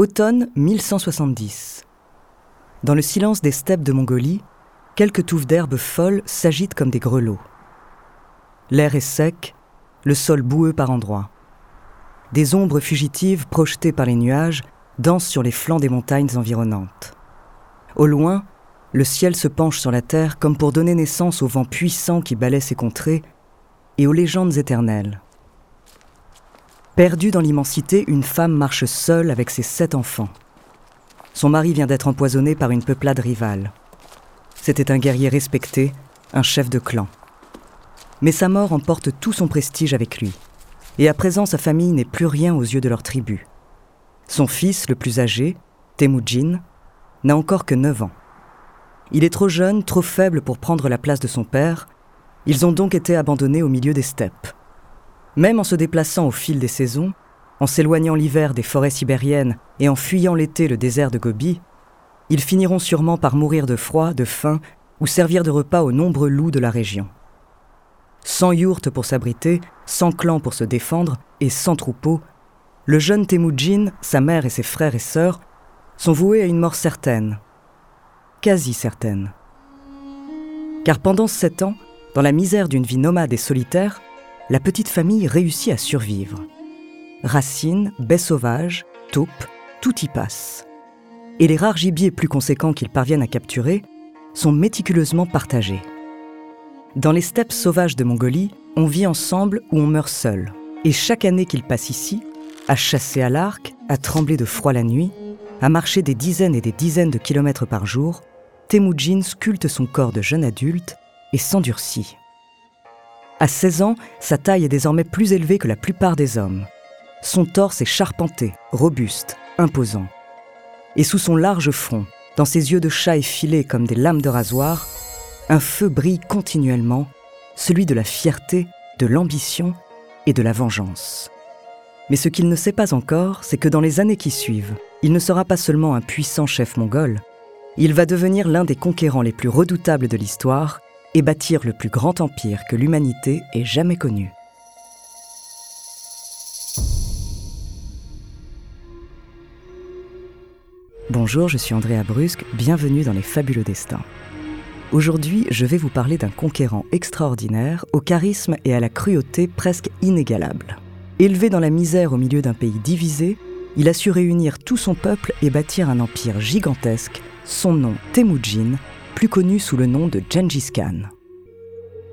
Automne 1170. Dans le silence des steppes de Mongolie, quelques touffes d'herbes folles s'agitent comme des grelots. L'air est sec, le sol boueux par endroits. Des ombres fugitives projetées par les nuages dansent sur les flancs des montagnes environnantes. Au loin, le ciel se penche sur la terre comme pour donner naissance au vent puissant qui balaie ces contrées et aux légendes éternelles. Perdue dans l'immensité, une femme marche seule avec ses sept enfants. Son mari vient d'être empoisonné par une peuplade rivale. C'était un guerrier respecté, un chef de clan. Mais sa mort emporte tout son prestige avec lui. Et à présent, sa famille n'est plus rien aux yeux de leur tribu. Son fils, le plus âgé, Temujin, n'a encore que 9 ans. Il est trop jeune, trop faible pour prendre la place de son père. Ils ont donc été abandonnés au milieu des steppes. Même en se déplaçant au fil des saisons, en s'éloignant l'hiver des forêts sibériennes et en fuyant l'été le désert de Gobi, ils finiront sûrement par mourir de froid, de faim ou servir de repas aux nombreux loups de la région. Sans yourte pour s'abriter, sans clan pour se défendre et sans troupeau, le jeune Temujin, sa mère et ses frères et sœurs sont voués à une mort certaine, quasi certaine. Car pendant sept ans, dans la misère d'une vie nomade et solitaire, la petite famille réussit à survivre. Racines, baies sauvages, taupes, tout y passe. Et les rares gibiers plus conséquents qu'ils parviennent à capturer sont méticuleusement partagés. Dans les steppes sauvages de Mongolie, on vit ensemble ou on meurt seul. Et chaque année qu'ils passent ici, à chasser à l'arc, à trembler de froid la nuit, à marcher des dizaines et des dizaines de kilomètres par jour, Temujin sculpte son corps de jeune adulte et s'endurcit. À 16 ans, sa taille est désormais plus élevée que la plupart des hommes. Son torse est charpenté, robuste, imposant. Et sous son large front, dans ses yeux de chat effilés comme des lames de rasoir, un feu brille continuellement, celui de la fierté, de l'ambition et de la vengeance. Mais ce qu'il ne sait pas encore, c'est que dans les années qui suivent, il ne sera pas seulement un puissant chef mongol, il va devenir l'un des conquérants les plus redoutables de l'histoire et bâtir le plus grand empire que l'humanité ait jamais connu. Bonjour, je suis Andrea Brusque, bienvenue dans les fabuleux destins. Aujourd'hui, je vais vous parler d'un conquérant extraordinaire, au charisme et à la cruauté presque inégalables. Élevé dans la misère au milieu d'un pays divisé, il a su réunir tout son peuple et bâtir un empire gigantesque, son nom Temujin, plus connu sous le nom de Gengis Khan.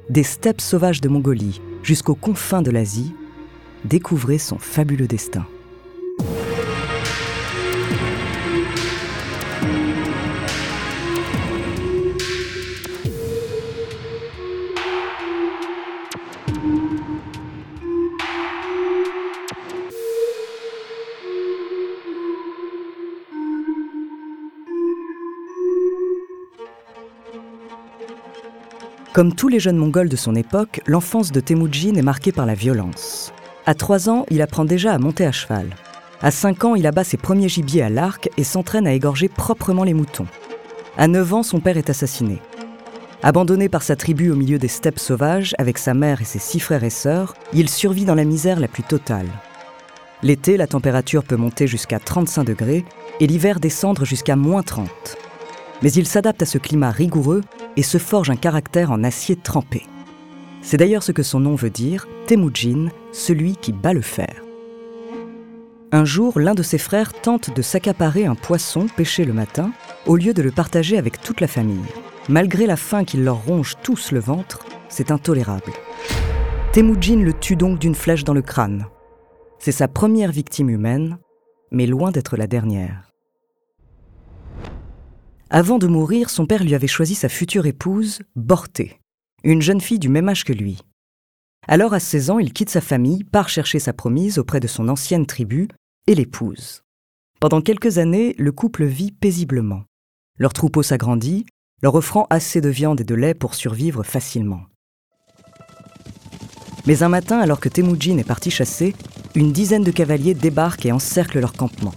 Des steppes sauvages de Mongolie jusqu'aux confins de l'Asie, découvrez son fabuleux destin. Comme tous les jeunes Mongols de son époque, l'enfance de Temujin est marquée par la violence. À 3 ans, il apprend déjà à monter à cheval. À 5 ans, il abat ses premiers gibiers à l'arc et s'entraîne à égorger proprement les moutons. À 9 ans, son père est assassiné. Abandonné par sa tribu au milieu des steppes sauvages, avec sa mère et ses six frères et sœurs, il survit dans la misère la plus totale. L'été, la température peut monter jusqu'à 35 degrés et l'hiver descendre jusqu'à moins 30. Mais il s'adapte à ce climat rigoureux et se forge un caractère en acier trempé. C'est d'ailleurs ce que son nom veut dire, Temujin, celui qui bat le fer. Un jour, l'un de ses frères tente de s'accaparer un poisson pêché le matin, au lieu de le partager avec toute la famille. Malgré la faim qui leur ronge tous le ventre, c'est intolérable. Temujin le tue donc d'une flèche dans le crâne. C'est sa première victime humaine, mais loin d'être la dernière. Avant de mourir, son père lui avait choisi sa future épouse, Borté, une jeune fille du même âge que lui. Alors à 16 ans, il quitte sa famille, part chercher sa promise auprès de son ancienne tribu et l'épouse. Pendant quelques années, le couple vit paisiblement. Leur troupeau s'agrandit, leur offrant assez de viande et de lait pour survivre facilement. Mais un matin, alors que Temujin est parti chasser, une dizaine de cavaliers débarquent et encerclent leur campement.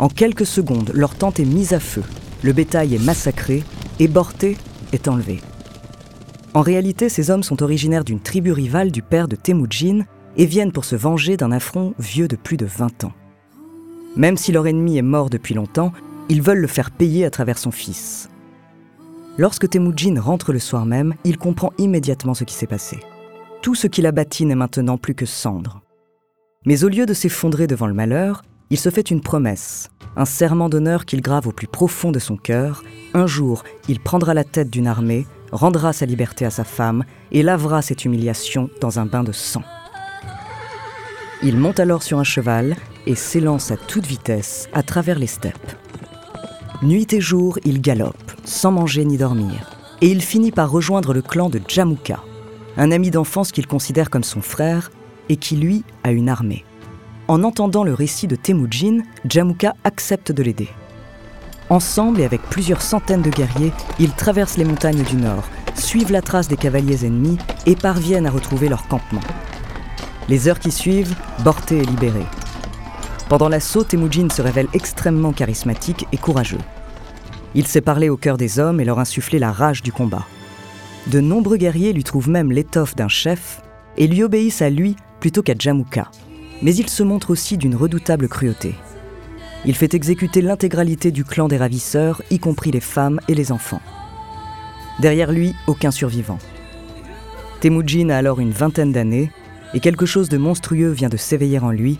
En quelques secondes, leur tente est mise à feu, le bétail est massacré et Borté est enlevé. En réalité, ces hommes sont originaires d'une tribu rivale du père de Temujin et viennent pour se venger d'un affront vieux de plus de 20 ans. Même si leur ennemi est mort depuis longtemps, ils veulent le faire payer à travers son fils. Lorsque Temujin rentre le soir même, il comprend immédiatement ce qui s'est passé. Tout ce qu'il a bâti n'est maintenant plus que cendre. Mais au lieu de s'effondrer devant le malheur, il se fait une promesse, un serment d'honneur qu'il grave au plus profond de son cœur. Un jour, il prendra la tête d'une armée, rendra sa liberté à sa femme et lavera cette humiliation dans un bain de sang. Il monte alors sur un cheval et s'élance à toute vitesse à travers les steppes. Nuit et jour, il galope, sans manger ni dormir, et il finit par rejoindre le clan de Jamuka, un ami d'enfance qu'il considère comme son frère et qui, lui, a une armée. En entendant le récit de Temujin, Jamuka accepte de l'aider. Ensemble et avec plusieurs centaines de guerriers, ils traversent les montagnes du nord, suivent la trace des cavaliers ennemis et parviennent à retrouver leur campement. Les heures qui suivent, Borté est libéré. Pendant l'assaut, Temujin se révèle extrêmement charismatique et courageux. Il sait parler au cœur des hommes et leur insuffler la rage du combat. De nombreux guerriers lui trouvent même l'étoffe d'un chef et lui obéissent à lui plutôt qu'à Jamuka. Mais il se montre aussi d'une redoutable cruauté. Il fait exécuter l'intégralité du clan des ravisseurs, y compris les femmes et les enfants. Derrière lui, aucun survivant. Temujin a alors une vingtaine d'années et quelque chose de monstrueux vient de s'éveiller en lui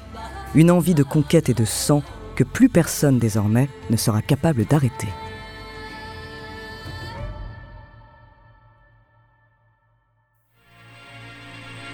une envie de conquête et de sang que plus personne désormais ne sera capable d'arrêter.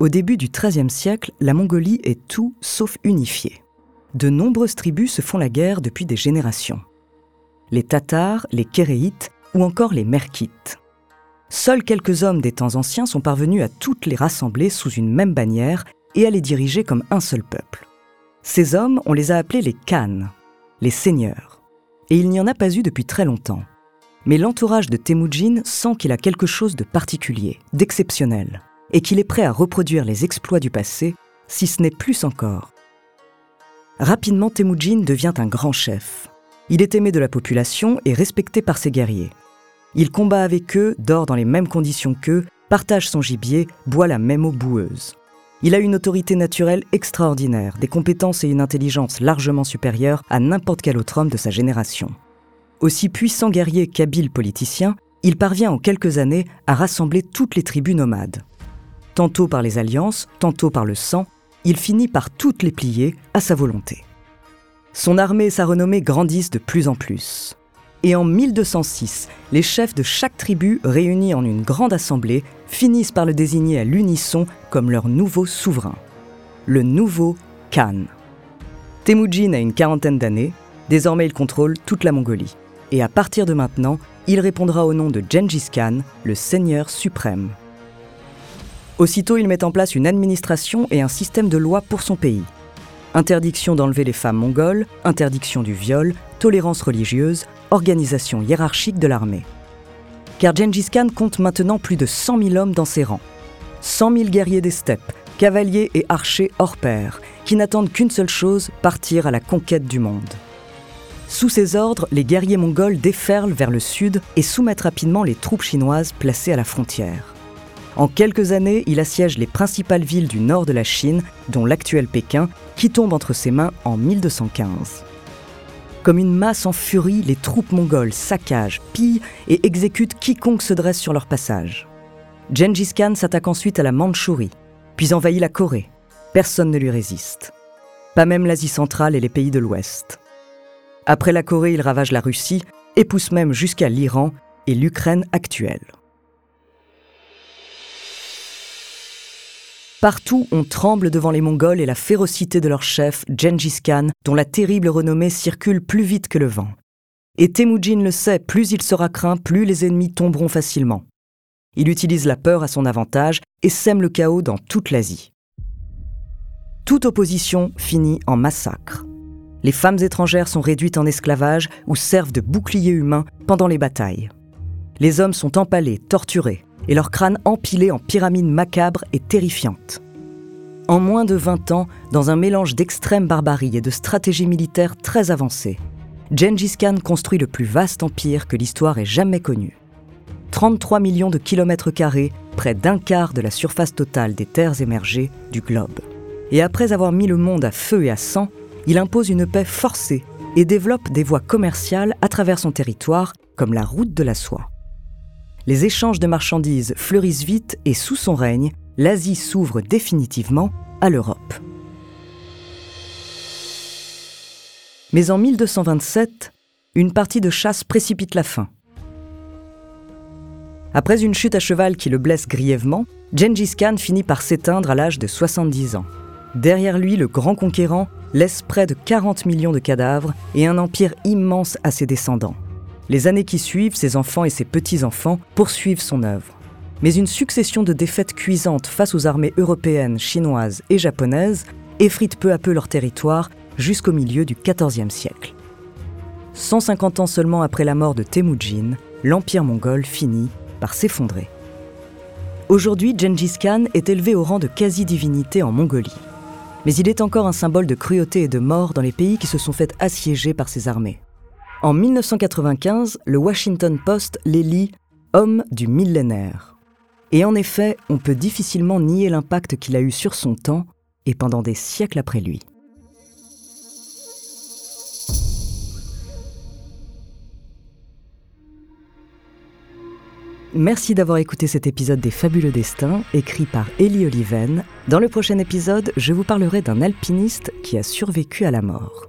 Au début du XIIIe siècle, la Mongolie est tout sauf unifiée. De nombreuses tribus se font la guerre depuis des générations. Les Tatars, les Kéréites ou encore les Merkites. Seuls quelques hommes des temps anciens sont parvenus à toutes les rassembler sous une même bannière et à les diriger comme un seul peuple. Ces hommes, on les a appelés les Khan, les seigneurs. Et il n'y en a pas eu depuis très longtemps. Mais l'entourage de Temujin sent qu'il a quelque chose de particulier, d'exceptionnel et qu'il est prêt à reproduire les exploits du passé, si ce n'est plus encore. Rapidement, Temujin devient un grand chef. Il est aimé de la population et respecté par ses guerriers. Il combat avec eux, dort dans les mêmes conditions qu'eux, partage son gibier, boit la même eau boueuse. Il a une autorité naturelle extraordinaire, des compétences et une intelligence largement supérieures à n'importe quel autre homme de sa génération. Aussi puissant guerrier qu'habile politicien, il parvient en quelques années à rassembler toutes les tribus nomades tantôt par les alliances, tantôt par le sang, il finit par toutes les plier à sa volonté. Son armée et sa renommée grandissent de plus en plus. Et en 1206, les chefs de chaque tribu, réunis en une grande assemblée, finissent par le désigner à l'unisson comme leur nouveau souverain, le nouveau Khan. Temujin a une quarantaine d'années, désormais il contrôle toute la Mongolie. Et à partir de maintenant, il répondra au nom de Gengis Khan, le seigneur suprême. Aussitôt, il met en place une administration et un système de loi pour son pays. Interdiction d'enlever les femmes mongoles, interdiction du viol, tolérance religieuse, organisation hiérarchique de l'armée. Car Gengis Khan compte maintenant plus de 100 000 hommes dans ses rangs. 100 000 guerriers des steppes, cavaliers et archers hors pair, qui n'attendent qu'une seule chose, partir à la conquête du monde. Sous ses ordres, les guerriers mongols déferlent vers le sud et soumettent rapidement les troupes chinoises placées à la frontière. En quelques années, il assiège les principales villes du nord de la Chine, dont l'actuel Pékin, qui tombe entre ses mains en 1215. Comme une masse en furie, les troupes mongoles saccagent, pillent et exécutent quiconque se dresse sur leur passage. Gengis Khan s'attaque ensuite à la Mandchourie, puis envahit la Corée. Personne ne lui résiste. Pas même l'Asie centrale et les pays de l'Ouest. Après la Corée, il ravage la Russie et pousse même jusqu'à l'Iran et l'Ukraine actuelle. Partout, on tremble devant les Mongols et la férocité de leur chef, Gengis Khan, dont la terrible renommée circule plus vite que le vent. Et Temujin le sait, plus il sera craint, plus les ennemis tomberont facilement. Il utilise la peur à son avantage et sème le chaos dans toute l'Asie. Toute opposition finit en massacre. Les femmes étrangères sont réduites en esclavage ou servent de boucliers humains pendant les batailles. Les hommes sont empalés, torturés, et leurs crânes empilés en pyramides macabres et terrifiantes. En moins de 20 ans, dans un mélange d'extrême barbarie et de stratégie militaire très avancée, Gengis Khan construit le plus vaste empire que l'histoire ait jamais connu. 33 millions de kilomètres carrés, près d'un quart de la surface totale des terres émergées du globe. Et après avoir mis le monde à feu et à sang, il impose une paix forcée et développe des voies commerciales à travers son territoire, comme la route de la soie. Les échanges de marchandises fleurissent vite et sous son règne, l'Asie s'ouvre définitivement à l'Europe. Mais en 1227, une partie de chasse précipite la fin. Après une chute à cheval qui le blesse grièvement, Gengis Khan finit par s'éteindre à l'âge de 70 ans. Derrière lui, le grand conquérant laisse près de 40 millions de cadavres et un empire immense à ses descendants. Les années qui suivent, ses enfants et ses petits-enfants poursuivent son œuvre. Mais une succession de défaites cuisantes face aux armées européennes, chinoises et japonaises effrite peu à peu leur territoire jusqu'au milieu du XIVe siècle. 150 ans seulement après la mort de Temujin, l'empire mongol finit par s'effondrer. Aujourd'hui, Gengis Khan est élevé au rang de quasi-divinité en Mongolie mais il est encore un symbole de cruauté et de mort dans les pays qui se sont fait assiéger par ses armées. En 1995, le Washington Post l'élit homme du millénaire. Et en effet, on peut difficilement nier l'impact qu'il a eu sur son temps et pendant des siècles après lui. Merci d'avoir écouté cet épisode des Fabuleux Destins, écrit par Elie Oliven. Dans le prochain épisode, je vous parlerai d'un alpiniste qui a survécu à la mort.